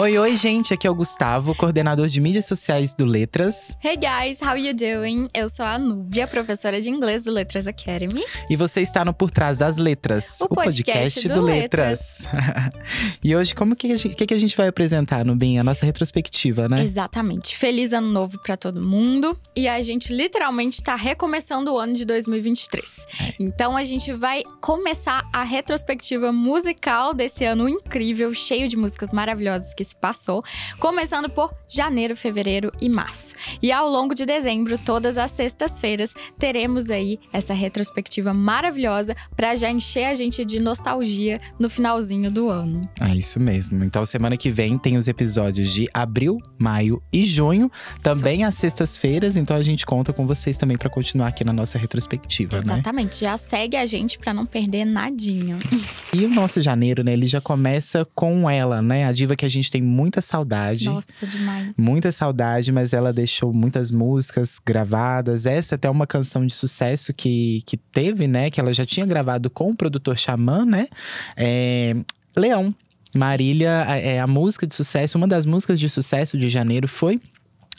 Oi, oi, gente. Aqui é o Gustavo, coordenador de mídias sociais do Letras. Hey guys, how you doing? Eu sou a Núbia, professora de inglês do Letras Academy. E você está no Por Trás das Letras, o, podcast, do, Letras. e hoje, como que a, gente, que, que a gente vai apresentar, Nubinha? A nossa retrospectiva, né? Exatamente. Feliz ano novo para todo mundo. E a gente literalmente está recomeçando o ano de 2023. É. Então a gente vai começar a retrospectiva musical desse ano incrível, cheio de músicas maravilhosas que se passou, começando por janeiro, fevereiro e março. E ao longo de dezembro, todas as sextas-feiras, teremos aí essa retrospectiva maravilhosa para já encher a gente de nostalgia no finalzinho do ano. É isso mesmo. Então, semana que vem tem os episódios de abril, maio e junho, também às sextas-feiras. Então, a gente conta com vocês também para continuar aqui na nossa retrospectiva, Exatamente. né? Exatamente. Já segue a gente para não perder nadinho. E o nosso janeiro, né? Ele já começa com ela, né? A diva que a gente tem tem muita saudade. Nossa, demais. Muita saudade, mas ela deixou muitas músicas gravadas. Essa até uma canção de sucesso que, que teve, né? Que ela já tinha gravado com o produtor Xamã, né? É, Leão. Marília, é a música de sucesso, uma das músicas de sucesso de janeiro foi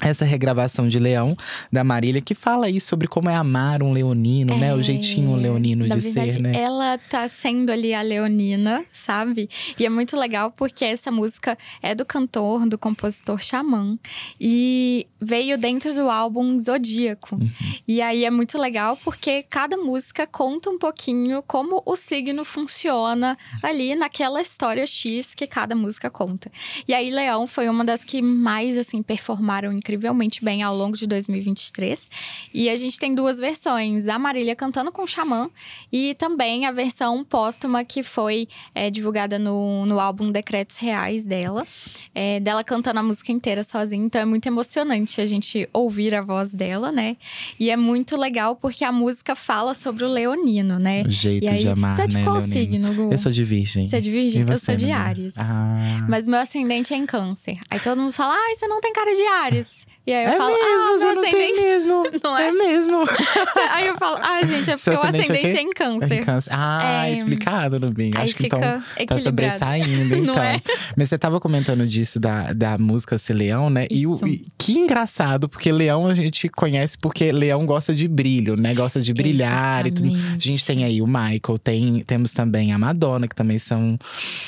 essa regravação de Leão da Marília que fala aí sobre como é amar um leonino, é, né? O é, jeitinho leonino de verdade, ser, né? Ela tá sendo ali a leonina, sabe? E é muito legal porque essa música é do cantor, do compositor Xamã e veio dentro do álbum Zodíaco. Uhum. E aí é muito legal porque cada música conta um pouquinho como o signo funciona ali naquela história X que cada música conta. E aí Leão foi uma das que mais assim performaram incrível incrivelmente bem ao longo de 2023. E a gente tem duas versões: a Marília cantando com o Xamã e também a versão póstuma que foi é, divulgada no, no álbum Decretos Reais dela. É, dela cantando a música inteira sozinha. Então é muito emocionante a gente ouvir a voz dela, né? E é muito legal porque a música fala sobre o leonino, né? O jeito aí, de amar, Você é de né, qual leonino? signo, Gu? Eu sou de virgem. Você é de virgem? Eu sou de Ares. Ah. Mas meu ascendente é em câncer. Aí todo mundo fala, ai, você não tem cara de Ares. E aí eu é falo, mesmo, ah, não tem mesmo. Não é? É mesmo. aí eu falo, ah, gente, é porque o ascendente é, em câncer. É em câncer. Ah, é, explicado, Nubinho. Acho que então tá sobressaindo, então. É? Mas você tava comentando disso da, da música ser leão, né? E, o, e, que engraçado, porque leão a gente conhece porque leão gosta de brilho, né? Gosta de brilhar Exatamente. e tudo. A gente tem aí o Michael, tem, temos também a Madonna, que também são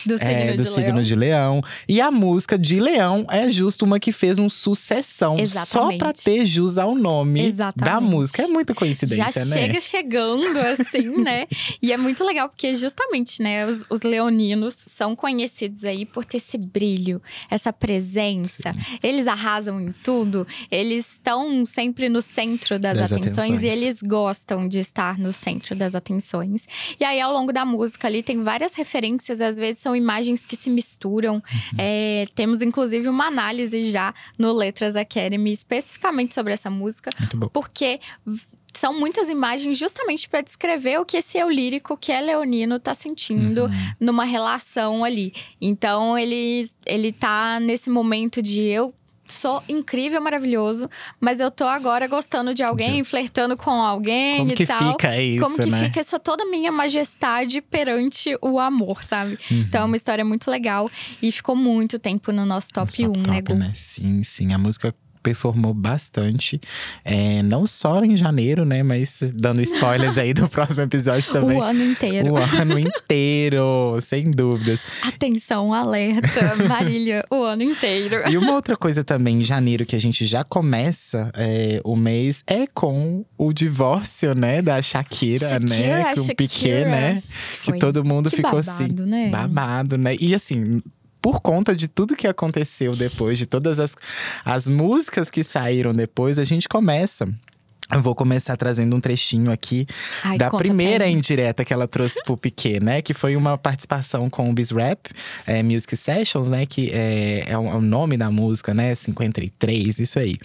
do signo, é, do de, signo leão. de leão. E a música de leão é justo uma que fez um sucessão. Exatamente. Só pra ter jus ao nome Exatamente. da música. É muita coincidência, Já né? chega chegando, assim, né? E é muito legal, porque justamente, né, os, os, leoninos são conhecidos aí por ter esse brilho, essa presença. Sim. Eles arrasam em tudo, eles estão sempre no centro das, das atenções, atenções, e eles gostam de estar no centro das atenções. E aí, ao longo da música ali, tem várias referências, às vezes são imagens que se misturam. Uhum. É, temos, inclusive, uma análise já no Letras Academy, especificamente sobre essa música. Porque são muitas imagens justamente para descrever o que esse eu lírico que é leonino tá sentindo uhum. numa relação ali. Então ele ele tá nesse momento de eu sou incrível, maravilhoso, mas eu tô agora gostando de alguém, Sim. flertando com alguém Como e que tal. Fica isso, Como que né? fica essa toda minha majestade perante o amor, sabe? Uhum. Então é uma história muito legal e ficou muito tempo no nosso top 1, um, né, Gu? né? Sim, sim. A música performou bastante. É, não só em janeiro, né? Mas dando spoilers aí do próximo episódio também. O ano inteiro. O ano inteiro, sem dúvidas. Atenção, alerta, Marília, o ano inteiro. E uma outra coisa também, em janeiro, que a gente já começa é, o mês, é com o divórcio, né? Da Shakira, Shakira né? Com o Piquet, né? Foi. Que todo mundo que ficou babado, assim. Né? Babado, né? E assim, por conta de tudo que aconteceu depois, de todas as, as músicas que saíram depois, a gente começa eu vou começar trazendo um trechinho aqui Ai, da primeira indireta que ela trouxe pro Piquet, né? Que foi uma participação com o Bizrap é, Music Sessions, né? Que é, é, o, é, nome da música, né? 53, isso aí.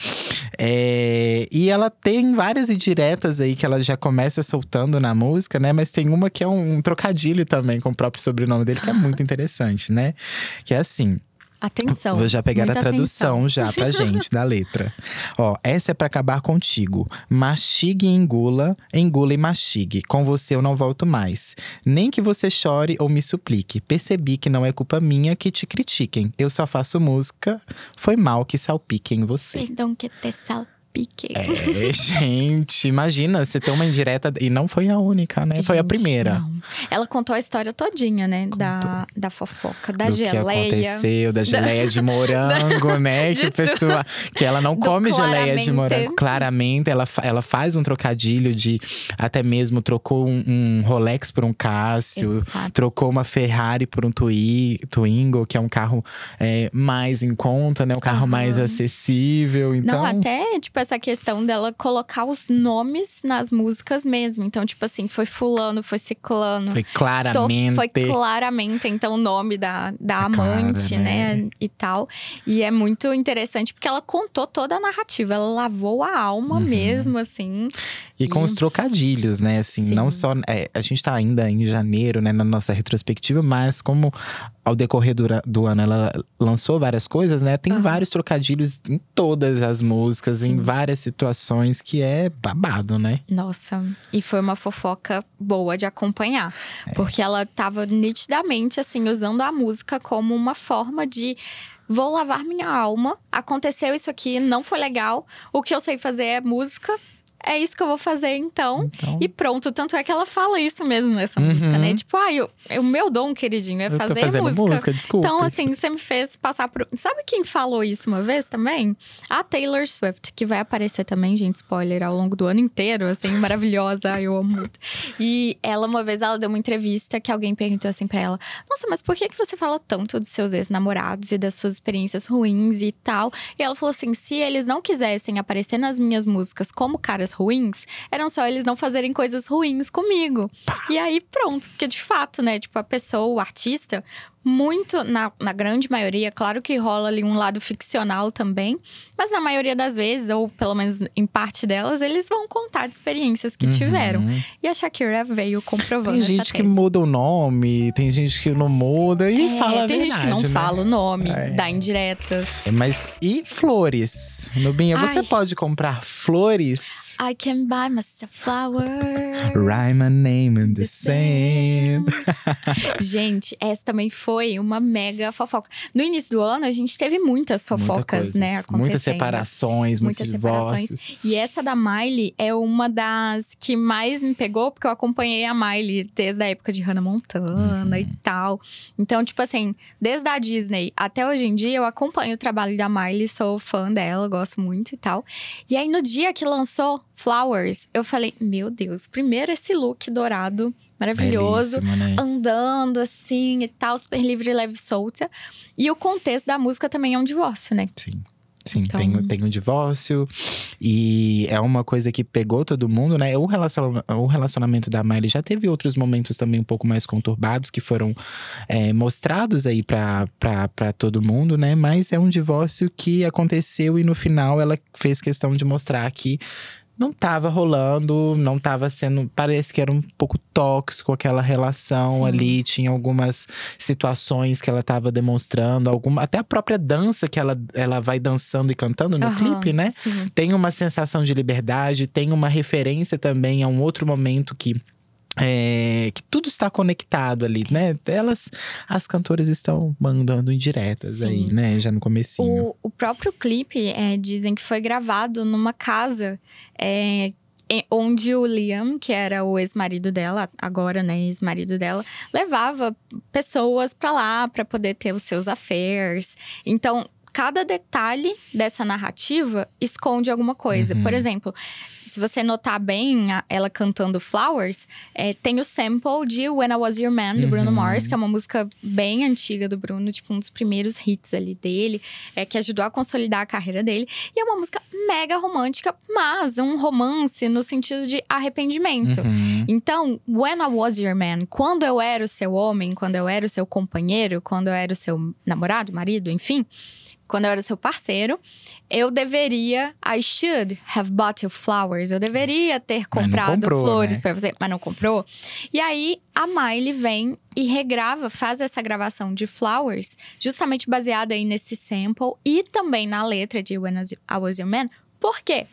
É, e ela tem várias indiretas aí que ela já começa soltando na música, né? Mas tem uma que é um, um trocadilho também com o próprio sobrenome dele, que é muito interessante, né? Que é assim. Atenção. Vou já pegar a tradução atenção. já pra gente da letra. Ó, essa é pra acabar contigo. Mastigue e engula, engula e mastigue. Com você eu não volto mais. Nem que você chore ou me suplique. Percebi que não é culpa minha que te critiquem. Eu só faço música, foi mal que salpiquem você. Perdão que te salpique. É, gente, imagina você ter uma indireta e não foi a única, né? foi a Gente, primeira. não. Ela contou a história todinha, né? Da, da fofoca, da do que geleia. aconteceu, da geleia de morango, né? de Que pessoa. Que ela não Do come geleia de claramente. morango. Claramente, ela, ela faz um trocadilho de até mesmo trocou um, um Rolex por um Cássio, Exato. trocou uma Ferrari por um Twi, Twingo, que é um carro é, mais em conta, né? Um carro Aham. mais acessível. Então, Não, até, tipo, essa questão dela colocar os nomes nas músicas mesmo. Então, tipo assim, foi fulano, foi ciclano. foi Tô- claramente. foi claramente, então, o nome da, da É amante, né? né? E tal. E é muito interessante porque ela contou toda a narrativa. Ela lavou a alma Uhum. mesmo, assim. E com os trocadilhos, né? Assim, Sim. não só. é, a gente tá ainda em janeiro, né, na nossa retrospectiva, mas como ao decorrer do, do ano ela lançou várias coisas, né? Tem Aham. vários trocadilhos em todas as músicas, em Sim. várias situações, que é babado, né? Nossa, e foi uma fofoca boa de acompanhar. É. Porque ela tava nitidamente, assim, usando a música como uma forma de. Vou lavar minha alma. Aconteceu isso aqui, não foi legal. O que eu sei fazer é música. É isso que eu vou fazer, então. Então, E pronto. Tanto é que ela fala isso mesmo nessa Uhum. música, né? Tipo, ah, eu, o meu dom, queridinho, é eu fazer música. música, desculpa. Então, assim, você me fez passar por. Sabe quem falou isso uma vez também? A Taylor Swift, que vai aparecer também, gente, spoiler, ao longo do ano inteiro, assim, maravilhosa, eu amo muito. E ela, uma vez, ela deu uma entrevista que alguém perguntou assim pra ela: Nossa, mas por que, que você fala tanto dos seus ex-namorados e das suas experiências ruins e tal? E ela falou assim: se eles não quisessem aparecer nas minhas músicas como caras ruins, eram só eles não fazerem coisas ruins comigo. E aí, pronto, porque de fato, né, tipo, a pessoa, o artista, muito, na, na grande maioria, claro que rola ali um lado ficcional também, mas na maioria das vezes, ou pelo menos em parte delas, eles vão contar de experiências que tiveram. Uhum. E a Shakira veio comprovando Tem gente que muda o nome, tem gente que não muda e É, fala a tem verdade, gente que não né? fala o nome, É. dá indiretas. É, Mas e flores? Nubinha, você Ai. pode comprar flores? I can buy myself flowers. Write my name in the the sand. Gente, essa também foi uma mega fofoca. No início do ano, a gente teve muitas fofocas, Muita né? Acontecendo. Muitas separações, Muitas separações. divórcios. E essa da Miley é uma das que mais me pegou, porque eu acompanhei a Miley desde a época de Hannah Montana e Uhum. tal. Então, tipo assim, desde a Disney até hoje em dia, eu acompanho o trabalho da Miley, sou fã dela, gosto muito e tal. E aí, no dia que lançou Flowers, eu falei: Meu Deus, primeiro esse look dourado, maravilhoso né? andando assim e tal, super livre, leve e solta. E o contexto da música também é um divórcio, né? Sim. Sim, Então- tem, tem um divórcio e é uma coisa que pegou todo mundo, né? O, relaciona- o relacionamento da Miley já teve outros momentos também um pouco mais conturbados que foram é, mostrados aí pra, pra, pra todo mundo, né? Mas é um divórcio que aconteceu e no final ela fez questão de mostrar que não tava rolando, não tava sendo. Parece que era um pouco tóxico aquela relação Sim. ali. Tinha algumas situações que ela tava demonstrando, alguma, até a própria dança que ela, ela vai dançando e cantando no Aham, clipe, né? Sim. Tem uma sensação de liberdade, tem uma referência também a um outro momento que. É, que tudo está conectado ali, né? Elas, as cantoras estão mandando indiretas Sim. aí, né? Já no comecinho. O, o próprio clipe, é, dizem que foi gravado numa casa é, onde o Liam, que era o ex-marido dela, agora, né, ex-marido dela, levava pessoas pra lá pra poder ter os seus affairs. Então, cada detalhe dessa narrativa esconde alguma coisa. Uhum. Por exemplo, se você notar bem a- ela cantando Flowers, é, tem o sample de When I Was Your Man, do Bruno Uhum. Mars, que é uma música bem antiga do Bruno, tipo um dos primeiros hits ali dele, é, que ajudou a consolidar a carreira dele. E é uma música mega romântica, mas um romance no sentido de arrependimento. Uhum. Então, when I was your man, quando eu era o seu homem, quando eu era o seu companheiro, quando eu era o seu namorado, marido, enfim, quando eu era seu parceiro, eu deveria, I should have bought you flowers. Eu deveria ter comprado comprou, flores né? pra você, mas não comprou. E aí a Miley vem e regrava, faz essa gravação de Flowers, justamente baseada aí nesse sample e também na letra de When I Was Your Man. Por quê?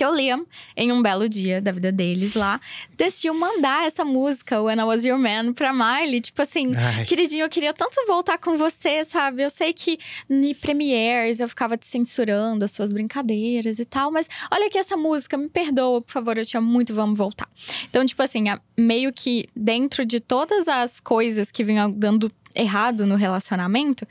Porque o Liam, em um belo dia da vida deles lá, decidiu mandar essa música, When I Was Your Man, pra Miley. Tipo assim, Ai. queridinho, eu queria tanto voltar com você, sabe? Eu sei que em premieres eu ficava te censurando as suas brincadeiras e tal, mas olha aqui essa música, me perdoa, por favor, eu te amo muito, vamos voltar. Então, tipo assim, meio que dentro de todas as coisas que vinham dando errado no relacionamento,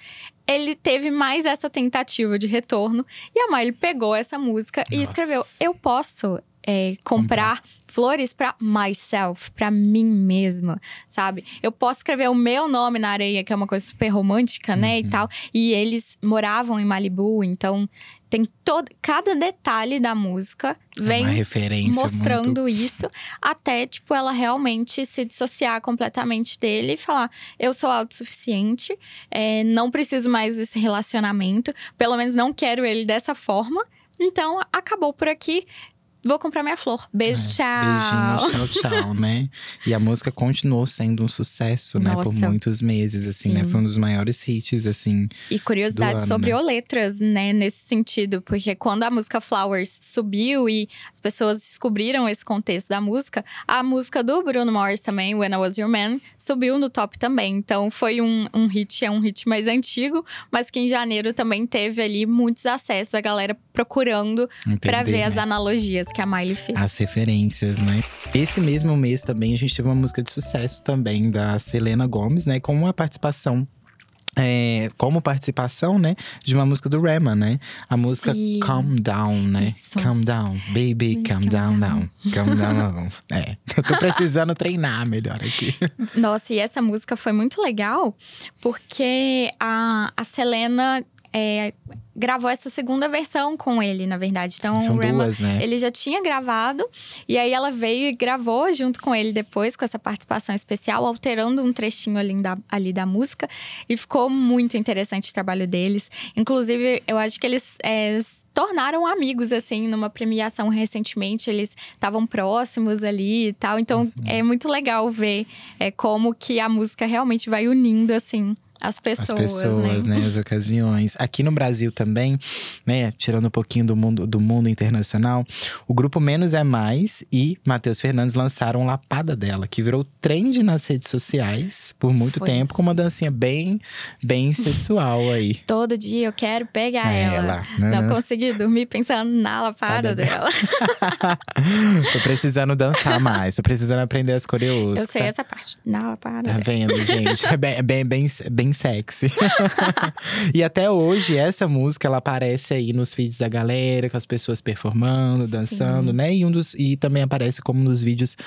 ele teve mais essa tentativa de retorno. E a Miley pegou essa música e Nossa. escreveu: Eu posso é, comprar flores pra myself, pra mim mesma, sabe? Eu posso escrever o meu nome na areia, que é uma coisa super romântica, né? Uhum. E tal. E eles moravam em Malibu, então tem todo. Cada detalhe da música vem É referência mostrando muito... isso até tipo ela realmente se dissociar completamente dele e falar eu sou autossuficiente é, não preciso mais desse relacionamento pelo menos não quero ele dessa forma então acabou por aqui vou comprar minha flor beijo É, tchau Beijinho, tchau, tchau, né? E a música continuou sendo um sucesso, né? Por Nossa. muitos meses, assim, né? Sim. Foi um dos maiores hits, assim. E curiosidade sobre né? o letras, né, nesse sentido, porque quando a música Flowers subiu e as pessoas descobriram esse contexto da música, a música do Bruno Mars também, When I Was Your Man, subiu no top também. Então foi um, um hit, é um hit mais antigo, mas que em janeiro também teve ali muitos acessos, a galera procurando Entender, ver as né? analogias que a Miley fez. As referências, né? Esse mesmo mês também a gente teve uma música de sucesso também da Selena Gomes, né? Com uma participação. é, como participação, né? De uma música do Rema, né? A música Sim. Calm Down, né? Isso. Calm Down, baby, calm down, down. Calm down. é, eu tô precisando treinar melhor aqui. Nossa, e essa música foi muito legal porque a, a Selena é, gravou essa segunda versão com ele, na verdade. Então, São o Rema, duas, né? ele já tinha gravado e aí ela veio e gravou junto com ele depois, com essa participação especial, alterando um trechinho ali da, ali da música. E ficou muito interessante o trabalho deles. Inclusive, eu acho que eles. é, se tornaram amigos, assim, numa premiação recentemente. Eles estavam próximos ali e tal. Então, Uhum. é muito legal ver é, como que a música realmente vai unindo, assim, as pessoas, As pessoas, né? né? As ocasiões. Aqui no Brasil também, né? Tirando um pouquinho do mundo, do mundo internacional, o grupo Menos é Mais e Matheus Fernandes lançaram Lapada dela, que virou trend nas redes sociais por muito Foi. tempo, com uma dancinha bem, bem sensual aí. Todo dia eu quero pegar É ela. ela, né, Não né? consegui dormir pensando na lapada Lapada dela. tô precisando dançar mais, tô precisando aprender as coreos. Eu sei tá? essa parte. Na lapada Tá vendo, gente? É bem, é bem, bem, bem sexy. e até hoje, essa música, ela aparece aí nos feeds da galera, com as pessoas performando, dançando, né? E, um dos, e também aparece como nos vídeos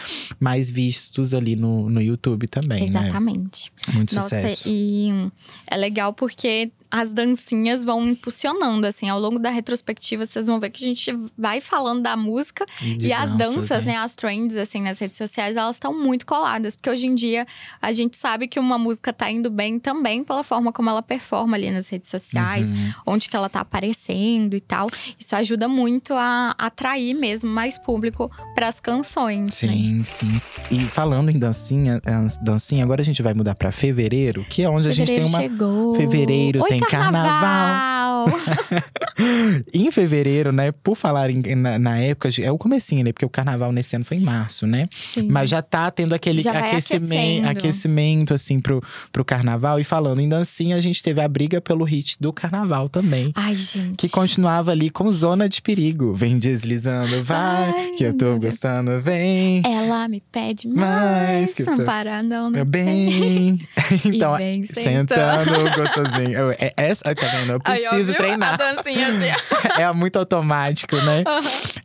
mais vistos ali no, no YouTube também, né? Exatamente. Muito Nossa, sucesso. e é legal porque as dancinhas vão impulsionando, assim, ao longo da retrospectiva, vocês vão ver que a gente vai falando da música de e as danças, né? As trends, assim, nas redes sociais, elas estão muito coladas. Porque hoje em dia, a gente sabe que uma música tá indo bem também pela forma como ela performa ali nas redes sociais. Uhum. Onde que ela tá aparecendo e tal. Isso ajuda muito a atrair mesmo mais público para as canções, né? Sim, sim. E falando em dancinha, dancinha, agora a gente vai mudar pra fevereiro, que é onde a gente tem Fevereiro uma. chegou. Fevereiro Oi, tem carnaval. Em fevereiro, né? Por falar em- na, na época, é o comecinho, né? Porque o carnaval nesse ano foi em março, né? Sim. Mas já tá tendo aquele aquecimento, aquecimento, assim, pro, pro carnaval. E falando em dancinha, a gente teve a briga pelo hit do carnaval também. Ai, gente. Que continuava ali com zona de perigo. Vem deslizando, vai, Vai, que eu tô gostando, vem. Ela me pede Mais mais. que Para não, não bem. então, vem sentando gostosinho. Eu- é- essa, tá vendo? Eu ó, preciso treinar. A dancinha assim. é muito automático, né?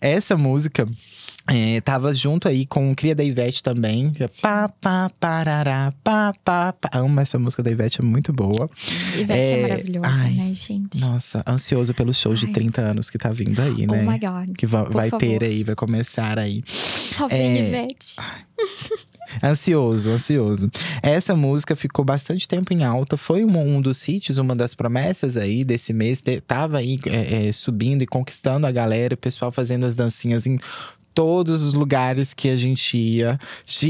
Essa música. é, tava junto aí com Cria da Ivete também. Pá, pá, parará, pá, pá, pá. Amo essa música da Ivete, é muito boa. Ivete é, É, maravilhosa, ai, né, gente? Nossa, ansioso pelo show de Ai. 30 anos que tá vindo aí, né? Oh my God. que vai ter aí, vai começar aí. Só vem É. Ivete. Ansioso, ansioso. Essa música ficou bastante tempo em alta. Foi um, um dos hits, uma das promessas aí desse mês. De, tava aí é, é, subindo e conquistando a galera, o pessoal fazendo as dancinhas em todos os lugares que a gente ia.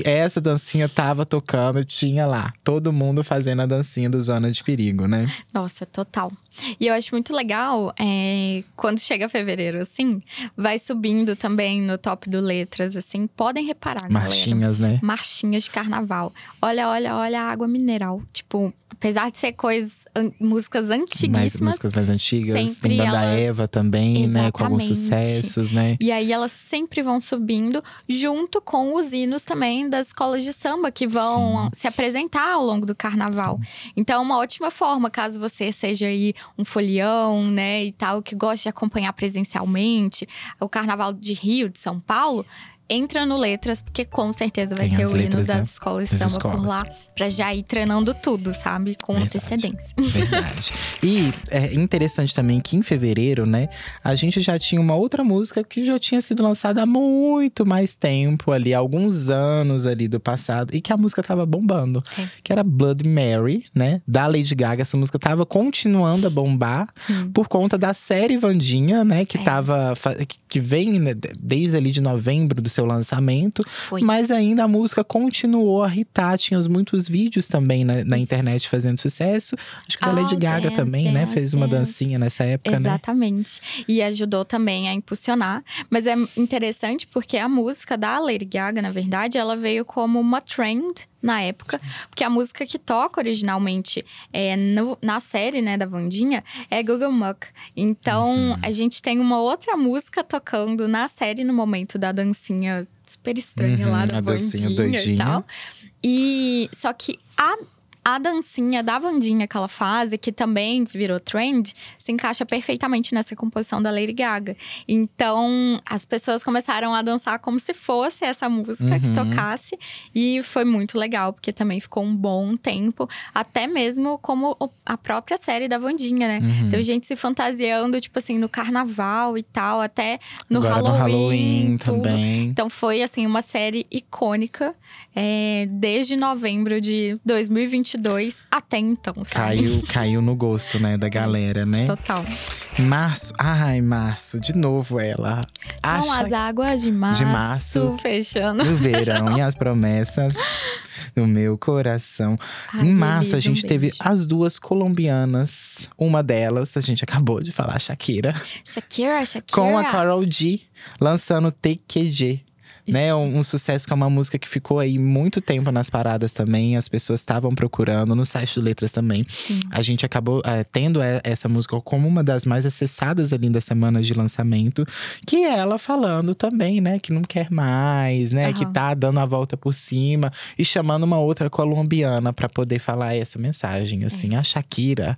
Essa dancinha tava tocando, tinha lá. Todo mundo fazendo a dancinha do Zona de Perigo, né? Nossa, total. E eu acho muito legal é, quando chega fevereiro, assim, vai subindo também no top do letras, assim. Podem reparar, Marchinhas, galera. né? Marchinhas de carnaval. Olha, olha, olha a água mineral. Tipo, apesar de ser coisas, músicas antiguíssimas. Mais, músicas mais antigas. Tem Banda elas... Eva também, Exatamente. né? Com alguns sucessos, né? E aí elas sempre vão subindo, junto com os hinos também das escolas de samba que vão Sim. se apresentar ao longo do carnaval. Sim. Então, é uma ótima forma, caso você seja aí um folião, né, e tal, que gosta de acompanhar presencialmente. O Carnaval de Rio, de São Paulo, entra no Letras, porque com certeza vai Tem ter o hino das né? escolas de samba por lá, pra já ir treinando tudo, sabe? Com Verdade. antecedência. Verdade. e é interessante também que em fevereiro, né, a gente já tinha uma outra música que já tinha sido lançada há muito mais tempo ali, alguns anos ali do passado, e que a música tava bombando. É. Que era Blood Mary, né? Da Lady Gaga. Essa música tava continuando a bombar Sim. por conta da série Vandinha, né? Que é. tava. que vem né, desde ali de novembro do seu lançamento. Foi. Mas ainda a música continuou a hitar. Tinha muitos vídeos também na, na internet fazendo sucesso. Acho que oh, da Lady Gaga dance, também, né? dance, né? Fez uma dance. dancinha nessa época, né? Exatamente. Né? E ajudou também a impulsionar. Mas é interessante porque a música da Lady Gaga, na verdade, ela veio como uma trend na época, porque a música que toca originalmente é, no, na série, né, da Vandinha, é Google Muck. Então, uhum. a gente tem uma outra música tocando na série no momento da dancinha super estranha uhum, lá da Vandinha e tal. E só que a a dancinha da Vandinha que ela faz, e que também virou trend, se encaixa perfeitamente nessa composição da Lady Gaga. Então, as pessoas começaram a dançar como se fosse essa música uhum. que tocasse. E foi muito legal, porque também ficou um bom tempo. Até mesmo como a própria série da Vandinha, né? Uhum. Teve gente se fantasiando, tipo assim, no carnaval e tal. Até no Agora Halloween. No Halloween também. Então, foi, assim, uma série icônica. É, desde novembro de 2022 2022 até então, sabe? Caiu, caiu no gosto, né, da galera, né? Total. Março, ai, março, de novo ela. São Acha... as águas de março, de março fechando. No verão e as promessas do meu coração. Ai, em março, a gente um teve as duas colombianas. Uma delas, a gente acabou de falar, Shakira. Shakira, Shakira. Com a Carol G, lançando TQG né? Um, um, sucesso que é uma música que ficou aí muito tempo nas paradas também. As pessoas estavam procurando no site do Letras também. Sim. A gente acabou é, tendo essa música como uma das mais acessadas ali das semanas de lançamento. Que é ela falando também, né? Que não quer mais, né? Uhum. Que tá dando a volta por cima e chamando uma outra colombiana para poder falar essa mensagem. Assim, é. a Shakira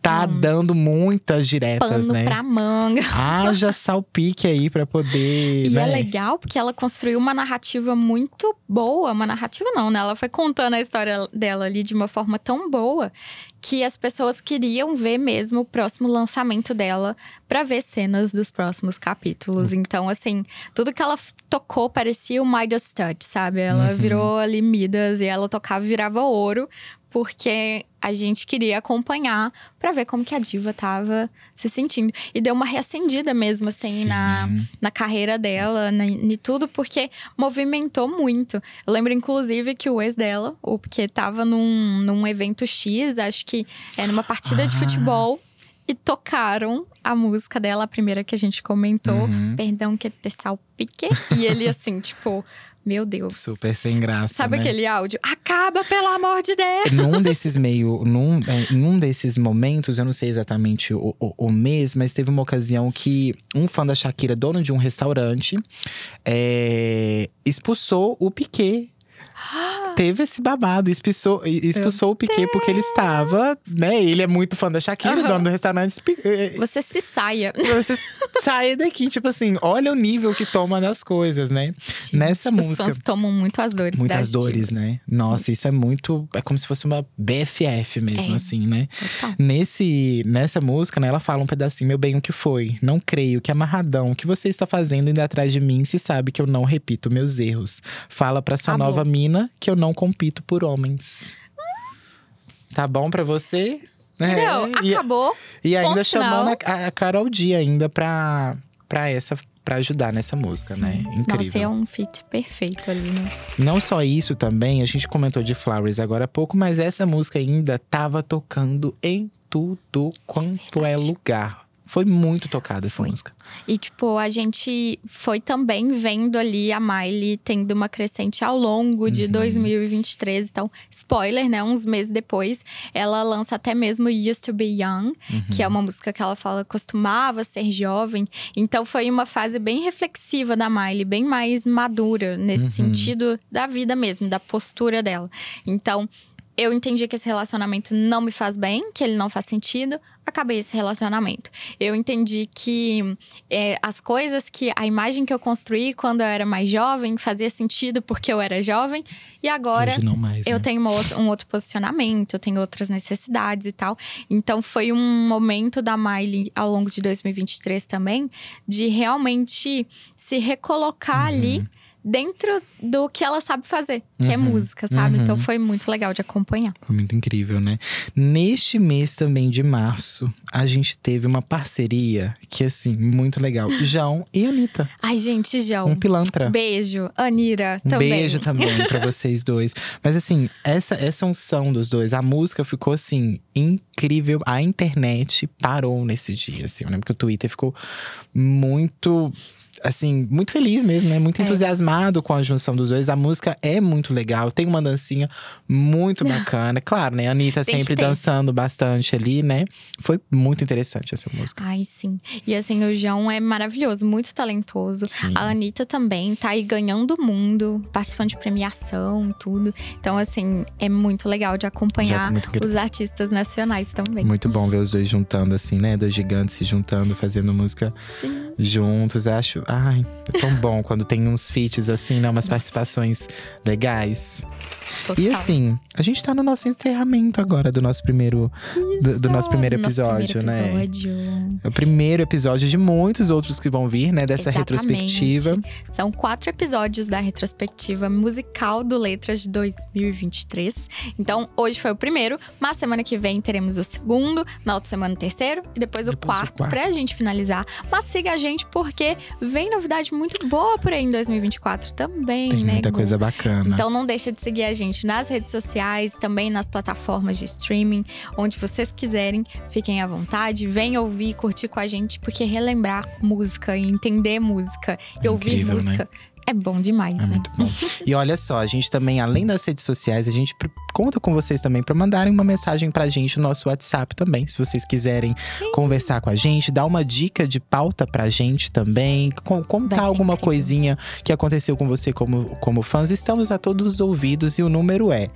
tá hum. dando muitas diretas, Pano né? pra manga. Haja salpique aí pra poder. E né? é legal porque ela construiu uma narrativa muito boa. Uma narrativa não, né? Ela foi contando a história dela ali de uma forma tão boa que as pessoas queriam ver mesmo o próximo lançamento dela para ver cenas dos próximos capítulos. Uhum. Então, assim, tudo que ela tocou parecia o Midas Touch, sabe? Ela uhum. virou ali Midas e ela tocava e virava ouro, porque a gente queria acompanhar para ver como que a diva tava se sentindo. E deu uma reacendida mesmo, assim, na, na carreira dela, em tudo, porque movimentou muito. Eu lembro, inclusive, que o ex dela, o que tava num, num evento X, acho que é numa partida ah. de futebol, e tocaram a música dela, a primeira que a gente comentou, uhum. Perdão que é ter salpique. e ele, assim, tipo meu Deus. Super sem graça. Sabe né? aquele áudio? Acaba, pelo amor de Deus! Num desses meio. Num, é, em um desses momentos, eu não sei exatamente o, o, o, mês, mas teve uma ocasião que um fã da Shakira, dono de um restaurante, é, expulsou o Piquet teve esse babado, expulsou, expulsou o Piquet porque ele estava, né? Ele é muito fã da Shakira, uhum. dono do restaurante. Eh, eh, você se saia. Você saia daqui. Tipo assim, olha o nível que toma das coisas, né? Gente, Nessa os música. fãs tomam muito as dores Muitas dores, divas. né? Nossa, isso é muito. É como se fosse uma BFF mesmo, É. assim, né? Total. Nesse, nessa música, né, ela fala um pedacinho, meu bem, o que foi? Não creio que amarradão, o que você está fazendo indo atrás de mim se sabe que eu não repito meus erros. Fala pra sua Acabou. nova mina que eu não compito por homens. Tá bom pra você? Entendeu? É, e, Acabou. e ainda ponto chamando a, a Carol D ainda pra, pra essa. Pra ajudar nessa música, né? Incrível. Nossa, é um fit perfeito ali, né? Não só isso também, a gente comentou de Flowers agora há pouco, mas essa música ainda tava tocando em tudo quanto é lugar. Foi muito tocada essa Foi. música. E, tipo, a gente foi também vendo ali a Miley tendo uma crescente ao longo de Uhum. 2023. Então, spoiler, né? Uns meses depois, ela lança até mesmo Used to Be Young, que é Uhum. uma música que ela fala costumava ser jovem. Então, foi uma fase bem reflexiva da Miley, bem mais madura nesse Uhum. sentido da vida mesmo, da postura dela. Então, eu entendi que esse relacionamento não me faz bem, que ele não faz sentido. Acabei esse relacionamento. Eu entendi que é, as coisas que. a imagem que eu construí quando eu era mais jovem fazia sentido porque eu era jovem. E agora mais, eu né? tenho outra- um outro posicionamento, eu tenho outras necessidades e tal. Então foi um momento da Miley ao longo de 2023 também de realmente se recolocar ali dentro do que ela sabe fazer, que é Uhum, música, sabe? uhum. Então foi muito legal de acompanhar. Foi muito incrível, né? Neste mês também de março, a gente teve uma parceria que, assim, muito legal. João e Anitta. Ai, gente, João. Um pilantra. Beijo, Anira Um também. beijo também pra vocês dois. Mas assim, essa, essa unção dos dois, a música ficou assim, incrível. A internet parou nesse dia, assim. Eu lembro que o Twitter ficou muito. Assim, muito feliz mesmo, né? Muito É. entusiasmado com a junção dos dois. A música é muito legal, tem uma dancinha muito bacana. Claro, né? A Anitta Tem sempre dançando bastante ali, né? Foi muito interessante essa música. Ai, sim. E assim, o João é maravilhoso, muito talentoso. Sim. A Anitta também tá aí ganhando o mundo, participando de premiação, tudo. Então, assim, é muito legal de acompanhar tá os artistas nacionais também. Muito bom ver os dois juntando, assim, né? Dois gigantes se juntando, fazendo música Sim. juntos. Acho. Ai, é tão bom quando tem uns feats, assim, né? Umas participações legais. Total. E assim, a gente tá no nosso encerramento agora do nosso primeiro, do, do nosso primeiro Do nosso episódio, primeiro né? episódio. É o primeiro episódio de muitos outros que vão vir, né? Dessa Exatamente. retrospectiva. São quatro episódios da retrospectiva musical do Letras de 2023. Então, hoje foi o primeiro, mas semana que vem teremos o segundo, na outra semana o terceiro e depois, o, Depois o quarto, quarto. pra gente finalizar. Mas siga a gente porque vem novidade muito boa por aí em 2024 também, Tem né? muita Gu? coisa bacana. Então não deixa de seguir a gente nas redes sociais, também nas plataformas de streaming, onde vocês quiserem, fiquem à vontade, venham ouvir, curtir com a gente, porque relembrar música e entender música e É ouvir incrível, né? É bom demais, É né? muito bom. E olha só, a gente também, além das redes sociais, a gente conta com vocês também para mandarem uma mensagem pra gente no nosso WhatsApp também. Se vocês quiserem conversar com a gente, dar uma dica de pauta pra gente também, con- contar alguma incrível. coisinha que aconteceu com você como, como fãs. Estamos a todos os ouvidos e o número é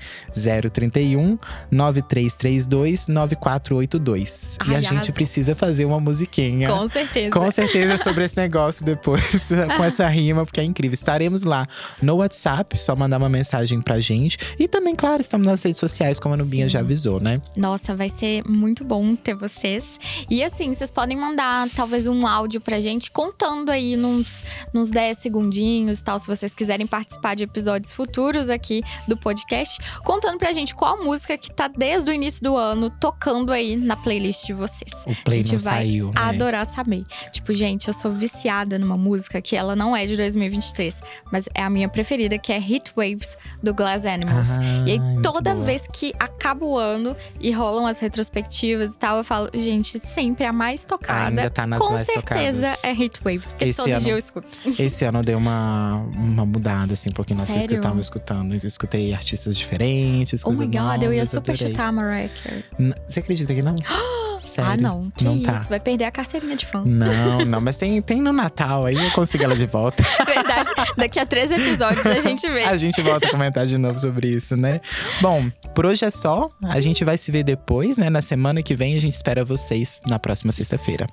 031 9332 9482. e a Ai, gente precisa fazer uma musiquinha. Com certeza. Com certeza sobre esse negócio depois, com essa rima, porque é incrível. Estaremos lá no WhatsApp, só mandar uma mensagem pra gente. E também, claro, estamos nas redes sociais, como a Nubinha Sim. já avisou, né? Nossa, vai ser muito bom ter vocês. E assim, vocês podem mandar talvez um áudio pra gente contando aí nos, nos 10 segundinhos e tal, se vocês quiserem participar de episódios futuros aqui do podcast, contando pra gente qual música que tá desde o início do ano tocando aí na playlist de vocês. O play a gente vai saiu, né? adorar saber. Tipo, gente, eu sou viciada numa música que ela não é de 2023, mas é a minha preferida, que é Hit Waves do Glass Animals. Ah, e aí, toda boa. vez que acaba o ano e rolam as retrospectivas e tal, eu falo, gente, sempre a mais tocada. Ainda tá nas com mais certeza tocadas. é Hit Waves, porque Esse todo ano- dia eu escuto. Esse ano deu uma, uma mudada, assim, porque nas coisas que estava escutando. Eu escutei artistas diferentes, Oh coisas my god, eu ia novas, super adorei. chutar a Mariah Carey. Você acredita que não? Sério? Ah, não. Que isso, tá. vai perder a carteirinha de fã. Não, não, mas tem, tem no Natal, aí eu consigo ela de volta. Verdade. Daqui a três episódios a gente vê. A gente volta a comentar de novo sobre isso, né? Bom, por hoje é só. A gente vai se ver depois, né? Na semana que vem, a gente espera vocês na próxima sexta-feira.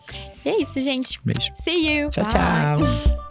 E é isso, gente. Beijo. See you. Tchau, Bye. tchau.